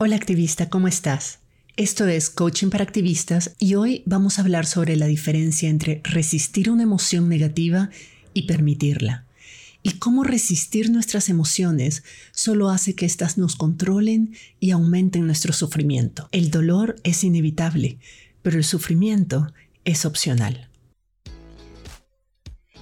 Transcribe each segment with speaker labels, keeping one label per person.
Speaker 1: Hola activista, ¿cómo estás? Esto es Coaching para Activistas y hoy vamos a hablar sobre la diferencia entre resistir una emoción negativa y permitirla. Y cómo resistir nuestras emociones solo hace que éstas nos controlen y aumenten nuestro sufrimiento. El dolor es inevitable, pero el sufrimiento es opcional.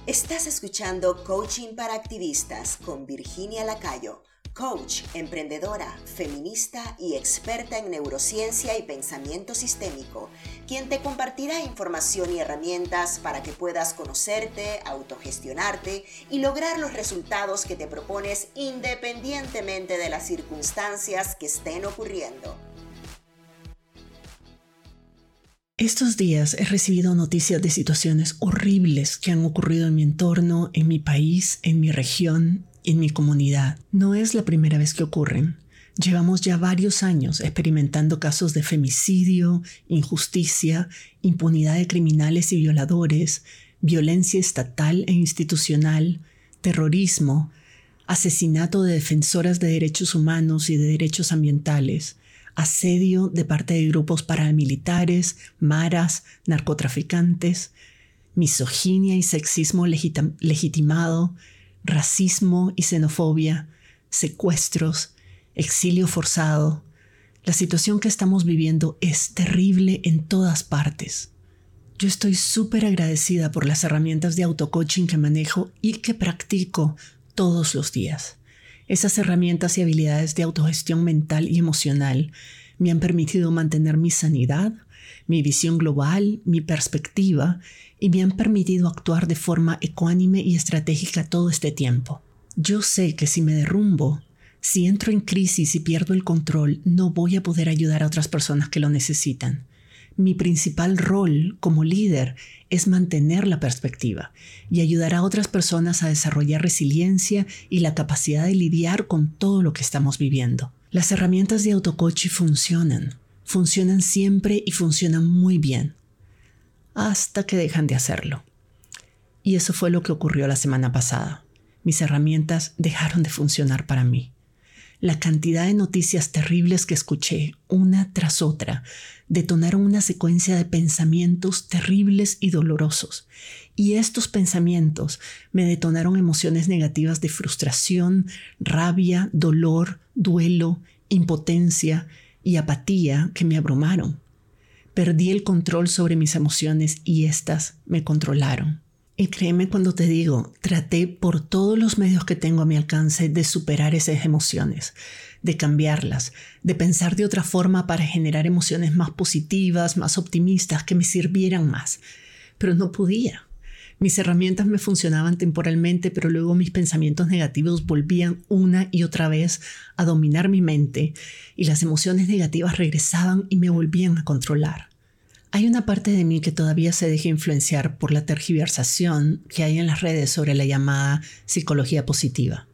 Speaker 2: Estás escuchando Coaching para Activistas con Virginia Lacayo coach, emprendedora, feminista y experta en neurociencia y pensamiento sistémico, quien te compartirá información y herramientas para que puedas conocerte, autogestionarte y lograr los resultados que te propones independientemente de las circunstancias que estén ocurriendo.
Speaker 1: Estos días he recibido noticias de situaciones horribles que han ocurrido en mi entorno, en mi país, en mi región en mi comunidad. No es la primera vez que ocurren. Llevamos ya varios años experimentando casos de femicidio, injusticia, impunidad de criminales y violadores, violencia estatal e institucional, terrorismo, asesinato de defensoras de derechos humanos y de derechos ambientales, asedio de parte de grupos paramilitares, maras, narcotraficantes, misoginia y sexismo legitimado, racismo y xenofobia, secuestros, exilio forzado. La situación que estamos viviendo es terrible en todas partes. Yo estoy súper agradecida por las herramientas de autocoaching que manejo y que practico todos los días. Esas herramientas y habilidades de autogestión mental y emocional me han permitido mantener mi sanidad, mi visión global, mi perspectiva y me han permitido actuar de forma ecuánime y estratégica todo este tiempo. Yo sé que si me derrumbo, si entro en crisis y pierdo el control, no voy a poder ayudar a otras personas que lo necesitan. Mi principal rol como líder es mantener la perspectiva y ayudar a otras personas a desarrollar resiliencia y la capacidad de lidiar con todo lo que estamos viviendo. Las herramientas de autocoaching funcionan, funcionan siempre y funcionan muy bien hasta que dejan de hacerlo. Y eso fue lo que ocurrió la semana pasada. Mis herramientas dejaron de funcionar para mí. La cantidad de noticias terribles que escuché, una tras otra, detonaron una secuencia de pensamientos terribles y dolorosos. Y estos pensamientos me detonaron emociones negativas de frustración, rabia, dolor, duelo, impotencia y apatía que me abrumaron. Perdí el control sobre mis emociones y éstas me controlaron. Y créeme cuando te digo, traté por todos los medios que tengo a mi alcance de superar esas emociones, de cambiarlas, de pensar de otra forma para generar emociones más positivas, más optimistas, que me sirvieran más. Pero no podía. Mis herramientas me funcionaban temporalmente, pero luego mis pensamientos negativos volvían una y otra vez a dominar mi mente y las emociones negativas regresaban y me volvían a controlar. Hay una parte de mí que todavía se deja influenciar por la tergiversación que hay en las redes sobre la llamada psicología positiva.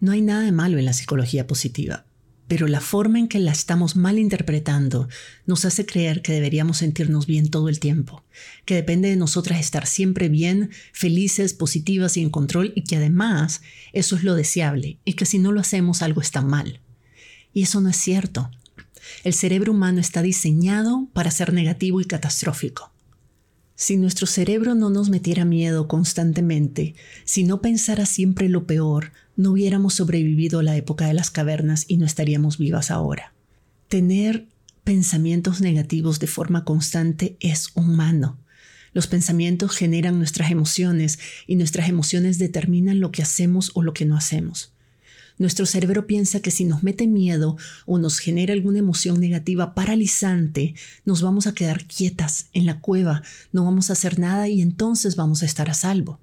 Speaker 1: No hay nada de malo en la psicología positiva, pero la forma en que la estamos mal interpretando nos hace creer que deberíamos sentirnos bien todo el tiempo, que depende de nosotras estar siempre bien, felices, positivas y en control y que además eso es lo deseable y que si no lo hacemos algo está mal. Y eso no es cierto. El cerebro humano está diseñado para ser negativo y catastrófico. Si nuestro cerebro no nos metiera miedo constantemente, si no pensara siempre lo peor, no hubiéramos sobrevivido la época de las cavernas y no estaríamos vivas ahora. Tener pensamientos negativos de forma constante es humano. Los pensamientos generan nuestras emociones y nuestras emociones determinan lo que hacemos o lo que no hacemos. Nuestro cerebro piensa que si nos mete miedo o nos genera alguna emoción negativa paralizante, nos vamos a quedar quietas en la cueva, no vamos a hacer nada y entonces vamos a estar a salvo.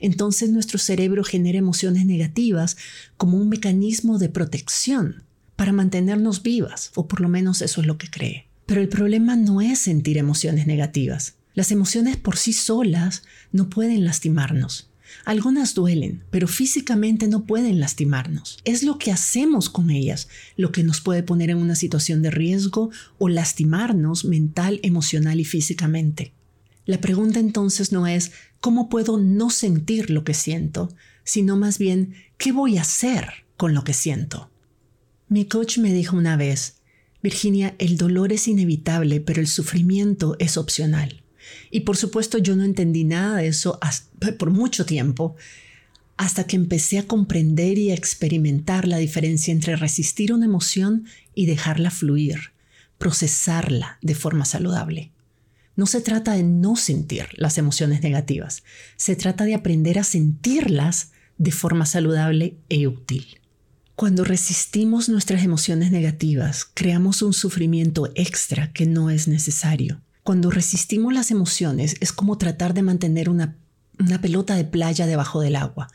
Speaker 1: Entonces nuestro cerebro genera emociones negativas como un mecanismo de protección para mantenernos vivas, o por lo menos eso es lo que cree. Pero el problema no es sentir emociones negativas. Las emociones por sí solas no pueden lastimarnos. Algunas duelen, pero físicamente no pueden lastimarnos. Es lo que hacemos con ellas lo que nos puede poner en una situación de riesgo o lastimarnos mental, emocional y físicamente. La pregunta entonces no es ¿cómo puedo no sentir lo que siento? sino más bien ¿qué voy a hacer con lo que siento? Mi coach me dijo una vez, Virginia, el dolor es inevitable, pero el sufrimiento es opcional. Y por supuesto yo no entendí nada de eso por mucho tiempo, hasta que empecé a comprender y a experimentar la diferencia entre resistir una emoción y dejarla fluir, procesarla de forma saludable. No se trata de no sentir las emociones negativas, se trata de aprender a sentirlas de forma saludable e útil. Cuando resistimos nuestras emociones negativas, creamos un sufrimiento extra que no es necesario. Cuando resistimos las emociones es como tratar de mantener una, pelota de playa debajo del agua.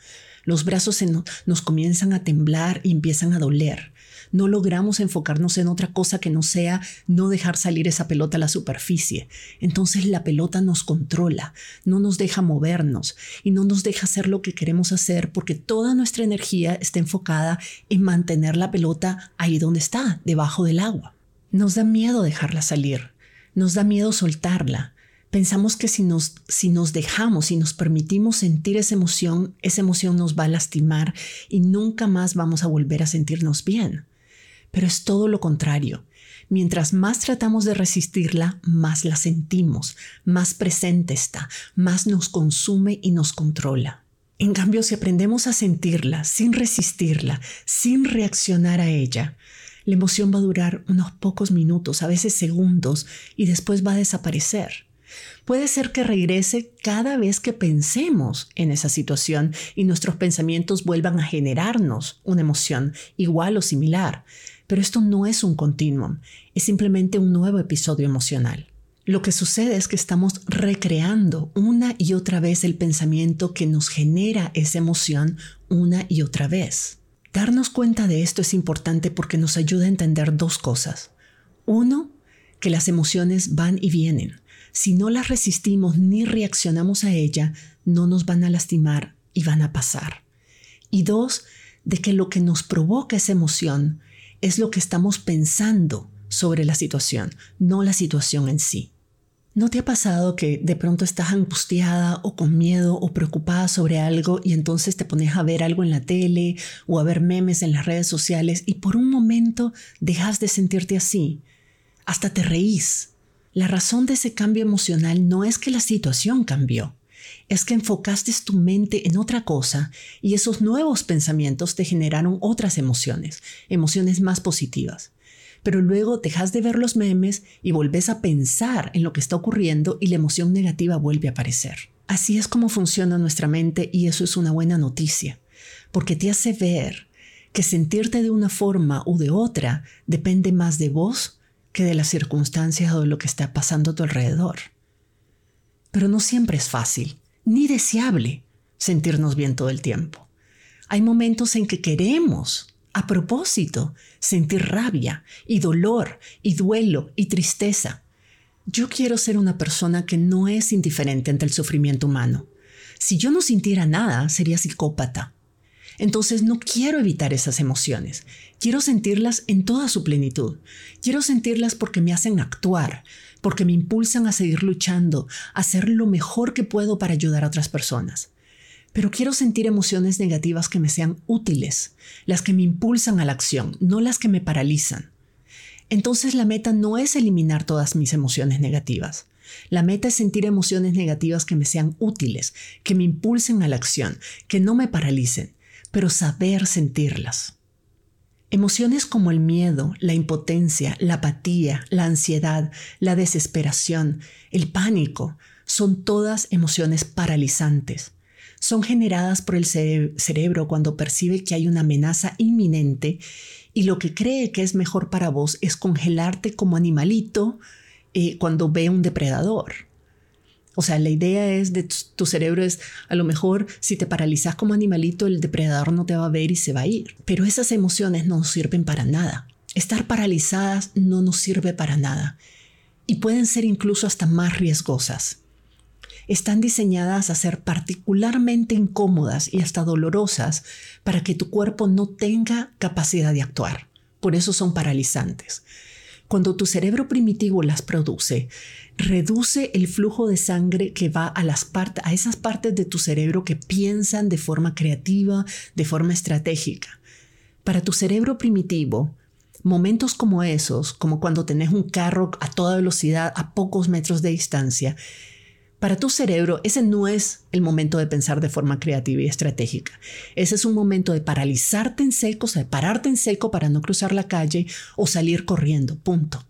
Speaker 1: Los brazos nos comienzan a temblar y empiezan a doler no logramos enfocarnos en otra cosa que no sea no dejar salir esa pelota a la superficie. Entonces la pelota nos controla, no nos deja movernos y no nos deja hacer lo que queremos hacer porque toda nuestra energía está enfocada en mantener la pelota ahí donde está, debajo del agua. Nos da miedo dejarla salir, nos da miedo soltarla. Pensamos que si nos, si nos dejamos, si nos permitimos sentir esa emoción, esa emoción nos va a lastimar y nunca más vamos a volver a sentirnos bien pero es todo lo contrario. Mientras más tratamos de resistirla, más la sentimos, más presente está, más nos consume y nos controla. En cambio, si aprendemos a sentirla sin resistirla, sin reaccionar a ella, la emoción va a durar unos pocos minutos, a veces segundos, y después va a desaparecer. Puede ser que regrese cada vez que pensemos en esa situación y nuestros pensamientos vuelvan a generarnos una emoción igual o similar. Pero esto no es un continuum, es simplemente un nuevo episodio emocional. Lo que sucede es que estamos recreando una y otra vez el pensamiento que nos genera esa emoción una y otra vez. Darnos cuenta de esto es importante porque nos ayuda a entender dos cosas. Uno, que las emociones van y vienen. Si no las resistimos ni reaccionamos a ella, no nos van a lastimar y van a pasar. Y dos, de que lo que nos provoca esa emoción es lo que estamos pensando sobre la situación, no la situación en sí. ¿No te ha pasado que de pronto estás angustiada o con miedo o preocupada sobre algo y entonces te pones a ver algo en la tele o a ver memes en las redes sociales y por un momento dejas de sentirte así? Hasta te reís. La razón de ese cambio emocional no es que la situación cambió, es que enfocaste tu mente en otra cosa y esos nuevos pensamientos te generaron otras emociones, emociones más positivas. Pero luego dejas de ver los memes y volvés a pensar en lo que está ocurriendo y la emoción negativa vuelve a aparecer. Así es como funciona nuestra mente y eso es una buena noticia, porque te hace ver que sentirte de una forma u de otra depende más de vos que de las circunstancias o de lo que está pasando a tu alrededor. Pero no siempre es fácil ni deseable sentirnos bien todo el tiempo. Hay momentos en que queremos, a propósito, sentir rabia y dolor y duelo y tristeza. Yo quiero ser una persona que no es indiferente ante el sufrimiento humano. Si yo no sintiera nada, sería psicópata. Entonces no quiero evitar esas emociones. Quiero sentirlas en toda su plenitud. Quiero sentirlas porque me hacen actuar, porque me impulsan a seguir luchando, a hacer lo mejor que puedo para ayudar a otras personas. Pero quiero sentir emociones negativas que me sean útiles, las que me impulsan a la acción, no las que me paralizan. Entonces la meta no es eliminar todas mis emociones negativas. La meta es sentir emociones negativas que me sean útiles, que me impulsen a la acción, que no me paralicen, pero saber sentirlas. Emociones como el miedo, la impotencia, la apatía, la ansiedad, la desesperación, el pánico, son todas emociones paralizantes. Son generadas por el cerebro cuando percibe que hay una amenaza inminente y lo que cree que es mejor para vos es congelarte como animalito eh, cuando ve un depredador. O sea, la idea es de tu, cerebro es a lo mejor si te paralizas como animalito, el depredador no te va a ver y se va a ir. Pero esas emociones no sirven para nada. Estar paralizadas no nos sirve para nada. Y pueden ser incluso hasta más riesgosas. Están diseñadas a ser particularmente incómodas y hasta dolorosas para que tu cuerpo no tenga capacidad de actuar. Por eso son paralizantes. Cuando tu cerebro primitivo las produce, reduce el flujo de sangre que va a, las a esas partes de tu cerebro que piensan de forma creativa, de forma estratégica. Para tu cerebro primitivo, Momentos como esos, como cuando tenés un carro a toda velocidad a pocos metros de distancia, para tu cerebro ese no es el momento de pensar de forma creativa y estratégica. Ese es un momento de paralizarte en seco, o sea, de pararte en seco para no cruzar la calle o salir corriendo, punto.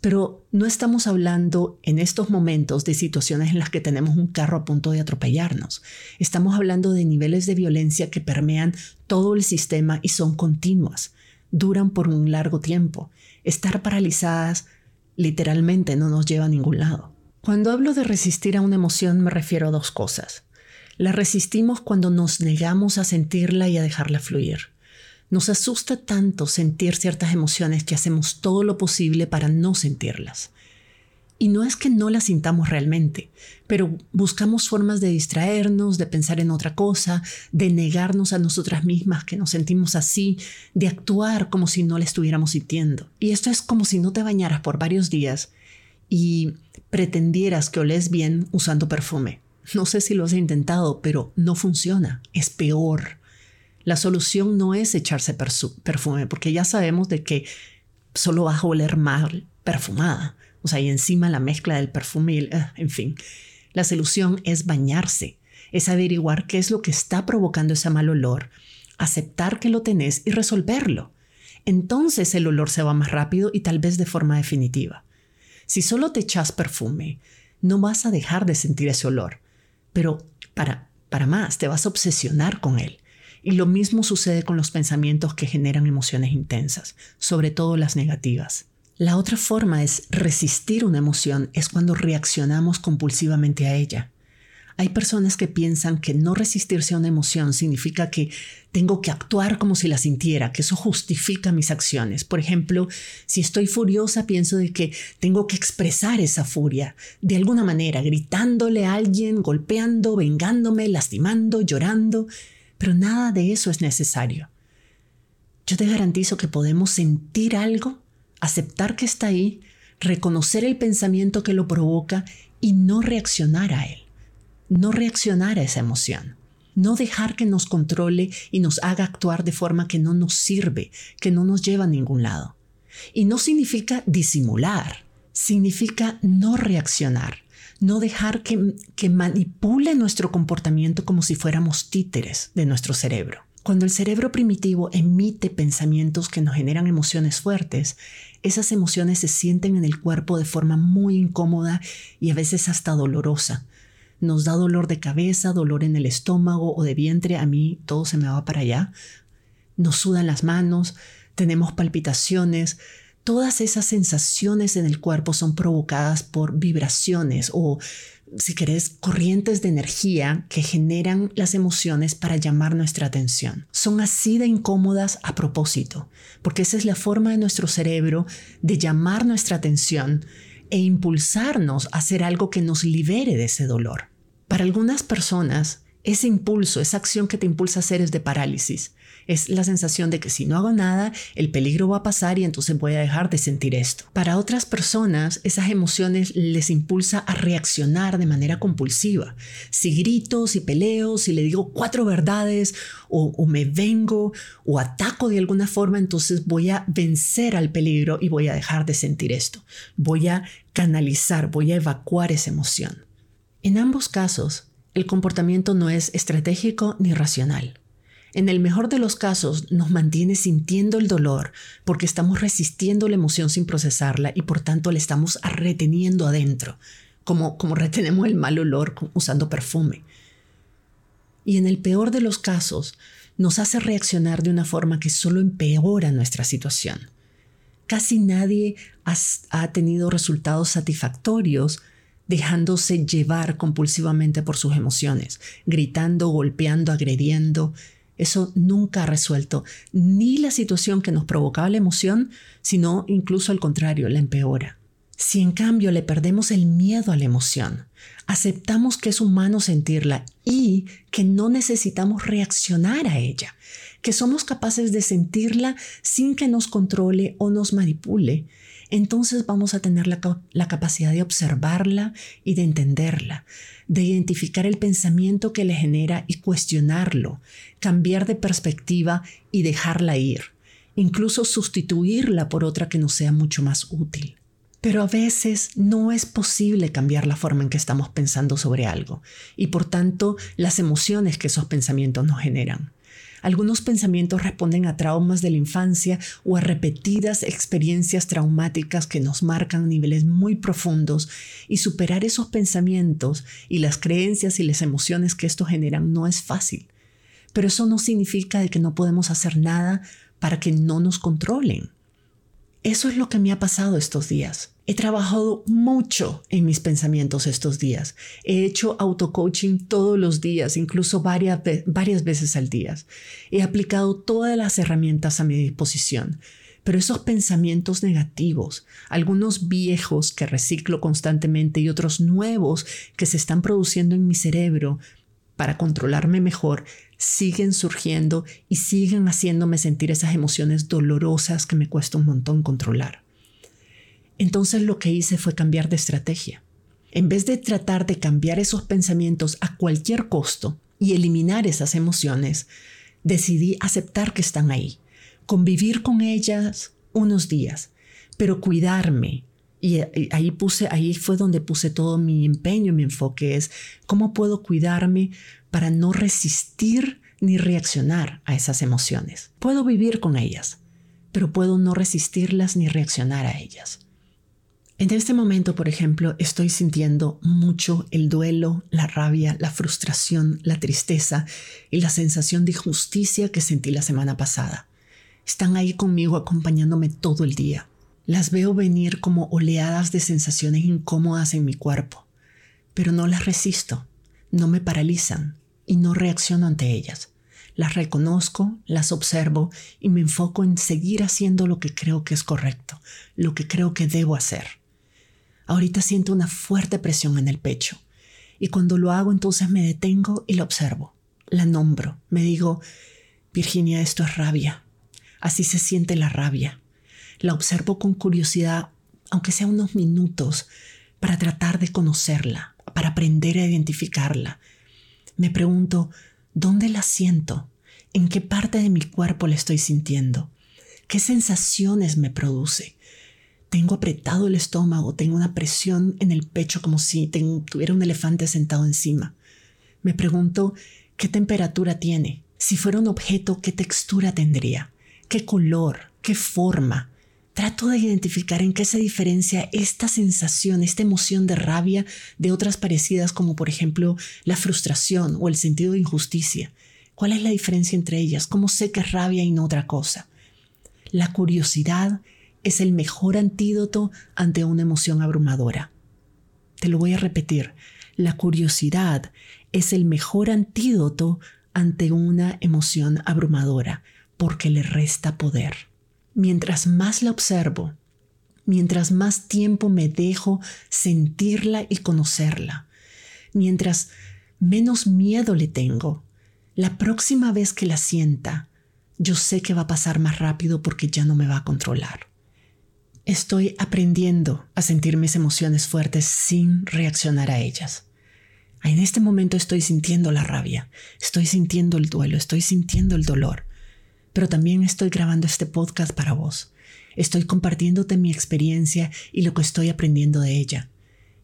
Speaker 1: Pero no estamos hablando en estos momentos de situaciones en las que tenemos un carro a punto de atropellarnos. Estamos hablando de niveles de violencia que permean todo el sistema y son continuas, duran por un largo tiempo. Estar paralizadas literalmente no nos lleva a ningún lado. Cuando hablo de resistir a una emoción me refiero a dos cosas. La resistimos cuando nos negamos a sentirla y a dejarla fluir. Nos asusta tanto sentir ciertas emociones que hacemos todo lo posible para no sentirlas. Y no es que no las sintamos realmente, pero buscamos formas de distraernos, de pensar en otra cosa, de negarnos a nosotras mismas que nos sentimos así, de actuar como si no la estuviéramos sintiendo. Y esto es como si no te bañaras por varios días y pretendieras que olés bien usando perfume. No sé si lo has intentado, pero no funciona, es peor. La solución no es echarse perfume, porque ya sabemos de que solo vas a oler mal perfumada. O sea, y encima la mezcla del perfume, y eh, en fin. La solución es bañarse, es averiguar qué es lo que está provocando ese mal olor, aceptar que lo tenés y resolverlo. Entonces el olor se va más rápido y tal vez de forma definitiva. Si solo te echas perfume, no vas a dejar de sentir ese olor, pero para, para más, te vas a obsesionar con él. Y lo mismo sucede con los pensamientos que generan emociones intensas, sobre todo las negativas. La otra forma es resistir una emoción es cuando reaccionamos compulsivamente a ella. Hay personas que piensan que no resistirse a una emoción significa que tengo que actuar como si la sintiera, que eso justifica mis acciones. Por ejemplo, si estoy furiosa, pienso de que tengo que expresar esa furia de alguna manera, gritándole a alguien, golpeando, vengándome, lastimando, llorando, pero nada de eso es necesario. Yo te garantizo que podemos sentir algo, aceptar que está ahí, reconocer el pensamiento que lo provoca y no reaccionar a él no reaccionar a esa emoción, no dejar que nos controle y nos haga actuar de forma que no nos sirve, que no nos lleva a ningún lado. Y no significa disimular, significa no reaccionar, no dejar que, que manipule nuestro comportamiento como si fuéramos títeres de nuestro cerebro. Cuando el cerebro primitivo emite pensamientos que nos generan emociones fuertes, esas emociones se sienten en el cuerpo de forma muy incómoda y a veces hasta dolorosa, nos da dolor de cabeza, dolor en el estómago o de vientre, a mí todo se me va para allá, nos sudan las manos, tenemos palpitaciones, todas esas sensaciones en el cuerpo son provocadas por vibraciones o, si querés, corrientes de energía que generan las emociones para llamar nuestra atención. Son así de incómodas a propósito, porque esa es la forma de nuestro cerebro de llamar nuestra atención e impulsarnos a hacer algo que nos libere de ese dolor. Para algunas personas, ese impulso, esa acción que te impulsa a hacer es de parálisis. Es la sensación de que si no hago nada, el peligro va a pasar y entonces voy a dejar de sentir esto. Para otras personas, esas emociones les impulsa a reaccionar de manera compulsiva. Si grito, si peleo, si le digo cuatro verdades o, o me vengo o ataco de alguna forma, entonces voy a vencer al peligro y voy a dejar de sentir esto. Voy a canalizar, voy a evacuar esa emoción. En ambos casos, el comportamiento no es estratégico ni racional. En el mejor de los casos nos mantiene sintiendo el dolor porque estamos resistiendo la emoción sin procesarla y por tanto le estamos reteniendo adentro, como, como retenemos el mal olor usando perfume. Y en el peor de los casos nos hace reaccionar de una forma que solo empeora nuestra situación. Casi nadie ha tenido resultados satisfactorios dejándose llevar compulsivamente por sus emociones, gritando, golpeando, agrediendo. Eso nunca ha resuelto ni la situación que nos provocaba la emoción, sino incluso al contrario, la empeora. Si en cambio le perdemos el miedo a la emoción, aceptamos que es humano sentirla y que no necesitamos reaccionar a ella, que somos capaces de sentirla sin que nos controle o nos manipule, entonces vamos a tener la, capacidad de observarla y de entenderla, de identificar el pensamiento que le genera y cuestionarlo, cambiar de perspectiva y dejarla ir. incluso sustituirla por otra que nos sea mucho más útil. Pero a veces no es posible cambiar la forma en que estamos pensando sobre algo y por tanto las emociones que esos pensamientos nos generan. Algunos pensamientos responden a traumas de la infancia o a repetidas experiencias traumáticas que nos marcan niveles muy profundos y superar esos pensamientos y las creencias y las emociones que esto generan no es fácil. Pero eso no significa de que no podemos hacer nada para que no nos controlen. Eso es lo que me ha pasado estos días. He trabajado mucho en mis pensamientos estos días. He hecho auto-coaching todos los días, incluso varias, varias veces al día. He aplicado todas las herramientas a mi disposición. Pero esos pensamientos negativos, algunos viejos que reciclo constantemente y otros nuevos que se están produciendo en mi cerebro para controlarme mejor, siguen surgiendo y siguen haciéndome sentir esas emociones dolorosas que me cuesta un montón controlar. Entonces lo que hice fue cambiar de estrategia. En vez de tratar de cambiar esos pensamientos a cualquier costo y eliminar esas emociones, decidí aceptar que están ahí, convivir con ellas unos días, pero cuidarme. Y ahí puse, ahí fue donde puse todo mi empeño, mi enfoque es cómo puedo cuidarme para no resistir ni reaccionar a esas emociones. Puedo vivir con ellas, pero puedo no resistirlas ni reaccionar a ellas. En este momento, por ejemplo, estoy sintiendo mucho el duelo, la rabia, la frustración, la tristeza y la sensación de injusticia que sentí la semana pasada. Están ahí conmigo acompañándome todo el día. Las veo venir como oleadas de sensaciones incómodas en mi cuerpo, pero no las resisto, no me paralizan y no reacciono ante ellas. Las reconozco, las observo y me enfoco en seguir haciendo lo que creo que es correcto, lo que creo que debo hacer. Ahorita siento una fuerte presión en el pecho y cuando lo hago entonces me detengo y la observo. La nombro, me digo, Virginia, esto es rabia. Así se siente la rabia. La observo con curiosidad, aunque sea unos minutos, para tratar de conocerla, para aprender a identificarla. Me pregunto, ¿dónde la siento? ¿En qué parte de mi cuerpo la estoy sintiendo? ¿Qué sensaciones me produce? Tengo apretado el estómago, tengo una presión en el pecho como si tuviera un elefante sentado encima. Me pregunto qué temperatura tiene, si fuera un objeto, qué textura tendría, qué color, qué forma. Trato de identificar en qué se diferencia esta sensación, esta emoción de rabia de otras parecidas como por ejemplo la frustración o el sentido de injusticia. ¿Cuál es la diferencia entre ellas? ¿Cómo sé que es rabia y no otra cosa? La curiosidad es el mejor antídoto ante una emoción abrumadora. Te lo voy a repetir, la curiosidad es el mejor antídoto ante una emoción abrumadora porque le resta poder. Mientras más la observo, mientras más tiempo me dejo sentirla y conocerla, mientras menos miedo le tengo, la próxima vez que la sienta, yo sé que va a pasar más rápido porque ya no me va a controlar. Estoy aprendiendo a sentir mis emociones fuertes sin reaccionar a ellas. En este momento estoy sintiendo la rabia, estoy sintiendo el duelo, estoy sintiendo el dolor, pero también estoy grabando este podcast para vos. Estoy compartiéndote mi experiencia y lo que estoy aprendiendo de ella.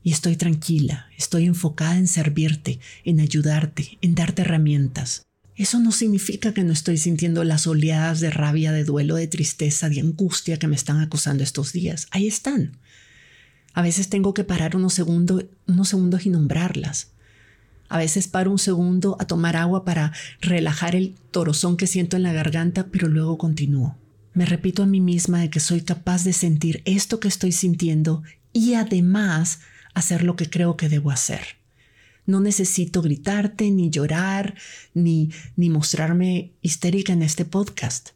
Speaker 1: Y estoy tranquila, estoy enfocada en servirte, en ayudarte, en darte herramientas. Eso no significa que no estoy sintiendo las oleadas de rabia, de duelo, de tristeza, de angustia que me están acusando estos días. Ahí están. A veces tengo que parar unos, segundos, unos segundos y nombrarlas. A veces paro un segundo a tomar agua para relajar el torozón que siento en la garganta, pero luego continúo. Me repito a mí misma de que soy capaz de sentir esto que estoy sintiendo y además hacer lo que creo que debo hacer. No necesito gritarte, ni llorar, ni, ni mostrarme histérica en este podcast.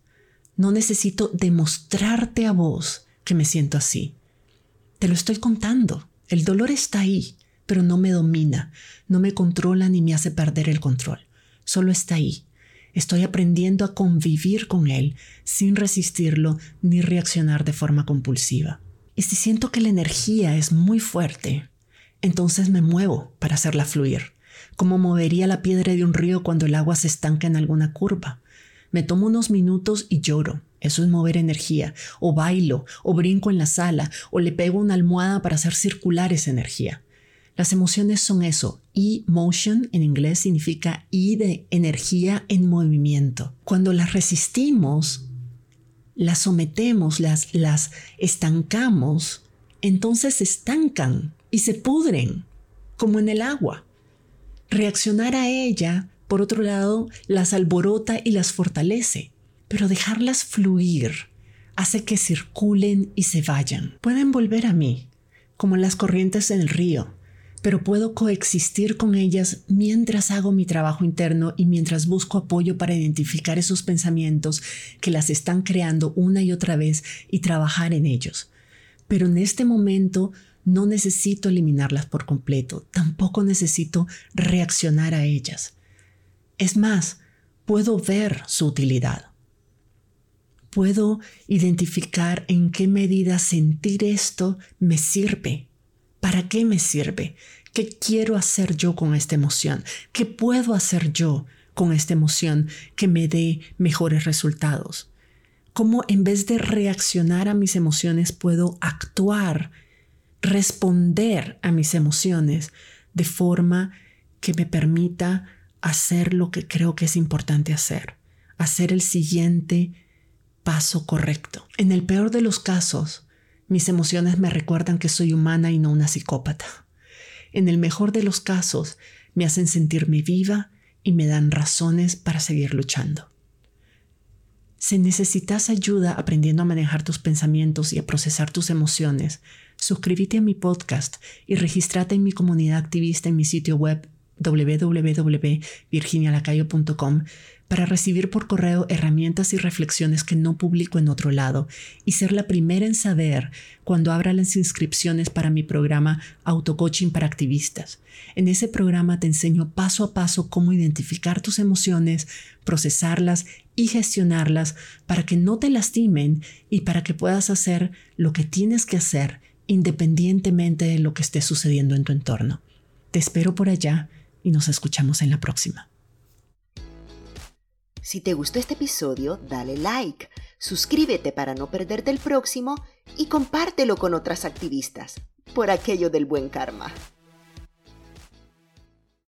Speaker 1: No necesito demostrarte a vos que me siento así. Te lo estoy contando. El dolor está ahí, pero no me domina, no me controla ni me hace perder el control. Solo está ahí. Estoy aprendiendo a convivir con él sin resistirlo ni reaccionar de forma compulsiva. Y si siento que la energía es muy fuerte, entonces me muevo para hacerla fluir, como movería la piedra de un río cuando el agua se estanca en alguna curva. Me tomo unos minutos y lloro, Eso es mover energía. O bailo, o brinco en la sala, o le pego una almohada para hacer circular esa energía. Las emociones son eso. E-motion en inglés significa I de energía en movimiento. Cuando las resistimos, las sometemos, las, las estancamos, entonces se estancan y se pudren, como en el agua. Reaccionar a ella, por otro lado, las alborota y las fortalece, pero dejarlas fluir hace que circulen y se vayan. Pueden volver a mí, como las corrientes en el río, pero puedo coexistir con ellas mientras hago mi trabajo interno y mientras busco apoyo para identificar esos pensamientos que las están creando una y otra vez y trabajar en ellos. Pero en este momento no necesito eliminarlas por completo, tampoco necesito reaccionar a ellas. Es más, puedo ver su utilidad. Puedo identificar en qué medida sentir esto me sirve ¿Para qué me sirve? ¿Qué quiero hacer yo con esta emoción? ¿Qué puedo hacer yo con esta emoción que me dé mejores resultados? ¿Cómo en vez de reaccionar a mis emociones puedo actuar, responder a mis emociones de forma que me permita hacer lo que creo que es importante hacer, hacer el siguiente paso correcto? En el peor de los casos, mis emociones me recuerdan que soy humana y no una psicópata. En el mejor de los casos, me hacen sentirme viva y me dan razones para seguir luchando. Si necesitas ayuda aprendiendo a manejar tus pensamientos y a procesar tus emociones, suscríbete a mi podcast y regístrate en mi comunidad activista en mi sitio web www.virginialacayo.com para recibir por correo herramientas y reflexiones que no publico en otro lado y ser la primera en saber cuando abra las inscripciones para mi programa Autocoaching para Activistas. En ese programa te enseño paso a paso cómo identificar tus emociones, procesarlas y gestionarlas para que no te lastimen y para que puedas hacer lo que tienes que hacer independientemente de lo que esté sucediendo en tu entorno. Te espero por allá y nos escuchamos en la próxima.
Speaker 2: Si te gustó este episodio, dale like, suscríbete para no perderte el próximo y compártelo con otras activistas, por aquello del buen karma.